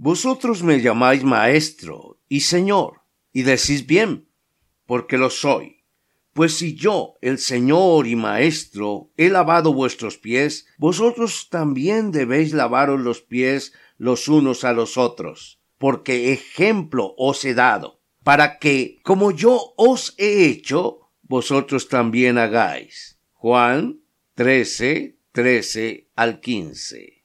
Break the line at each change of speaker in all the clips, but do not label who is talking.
Vosotros me llamáis maestro y señor, y decís bien, porque lo soy. Pues si yo, el Señor y Maestro, he lavado vuestros pies, vosotros también debéis lavaros los pies los unos a los otros, porque ejemplo os he dado, para que, como yo os he hecho, vosotros también hagáis. Juan 13, 13 al 15.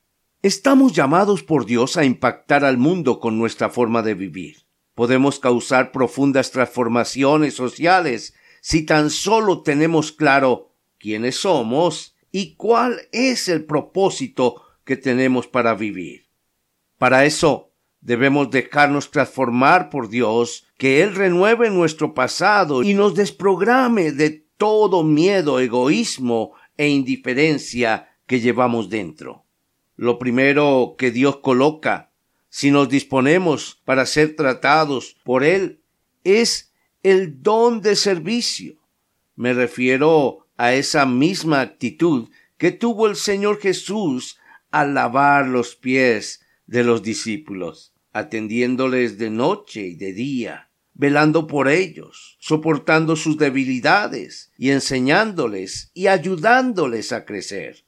Estamos llamados por Dios a impactar al mundo con nuestra forma de vivir. Podemos causar profundas transformaciones sociales si tan solo tenemos claro quiénes somos y cuál es el propósito que tenemos para vivir. Para eso debemos dejarnos transformar por Dios, que Él renueve nuestro pasado y nos desprograme de todo miedo, egoísmo e indiferencia que llevamos dentro lo primero que Dios coloca, si nos disponemos para ser tratados por Él, es el don de servicio. Me refiero a esa misma actitud que tuvo el Señor Jesús al lavar los pies de los discípulos, atendiéndoles de noche y de día, velando por ellos, soportando sus debilidades y enseñándoles y ayudándoles a crecer.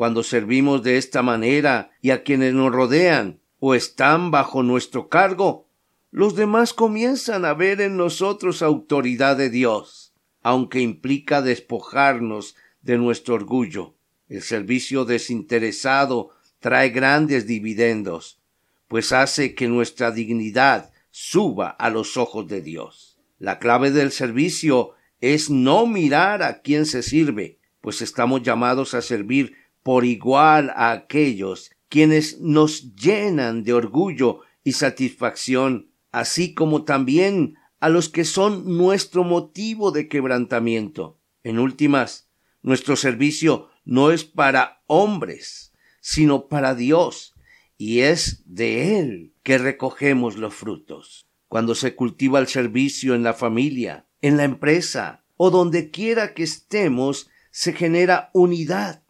Cuando servimos de esta manera y a quienes nos rodean o están bajo nuestro cargo, los demás comienzan a ver en nosotros autoridad de Dios, aunque implica despojarnos de nuestro orgullo. El servicio desinteresado trae grandes dividendos, pues hace que nuestra dignidad suba a los ojos de Dios. La clave del servicio es no mirar a quién se sirve, pues estamos llamados a servir por igual a aquellos quienes nos llenan de orgullo y satisfacción, así como también a los que son nuestro motivo de quebrantamiento. En últimas, nuestro servicio no es para hombres, sino para Dios, y es de Él que recogemos los frutos. Cuando se cultiva el servicio en la familia, en la empresa o donde quiera que estemos, se genera unidad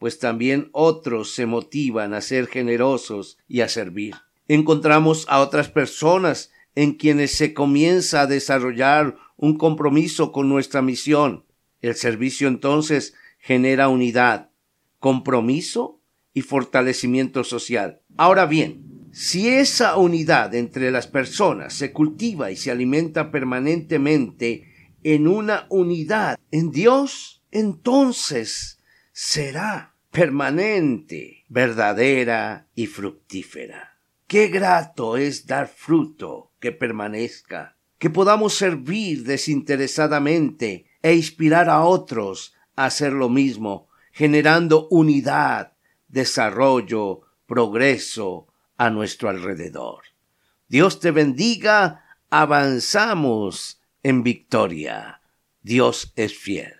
pues también otros se motivan a ser generosos y a servir. Encontramos a otras personas en quienes se comienza a desarrollar un compromiso con nuestra misión. El servicio entonces genera unidad, compromiso y fortalecimiento social. Ahora bien, si esa unidad entre las personas se cultiva y se alimenta permanentemente en una unidad en Dios, entonces será permanente, verdadera y fructífera. Qué grato es dar fruto que permanezca, que podamos servir desinteresadamente e inspirar a otros a hacer lo mismo, generando unidad, desarrollo, progreso a nuestro alrededor. Dios te bendiga, avanzamos en victoria. Dios es fiel.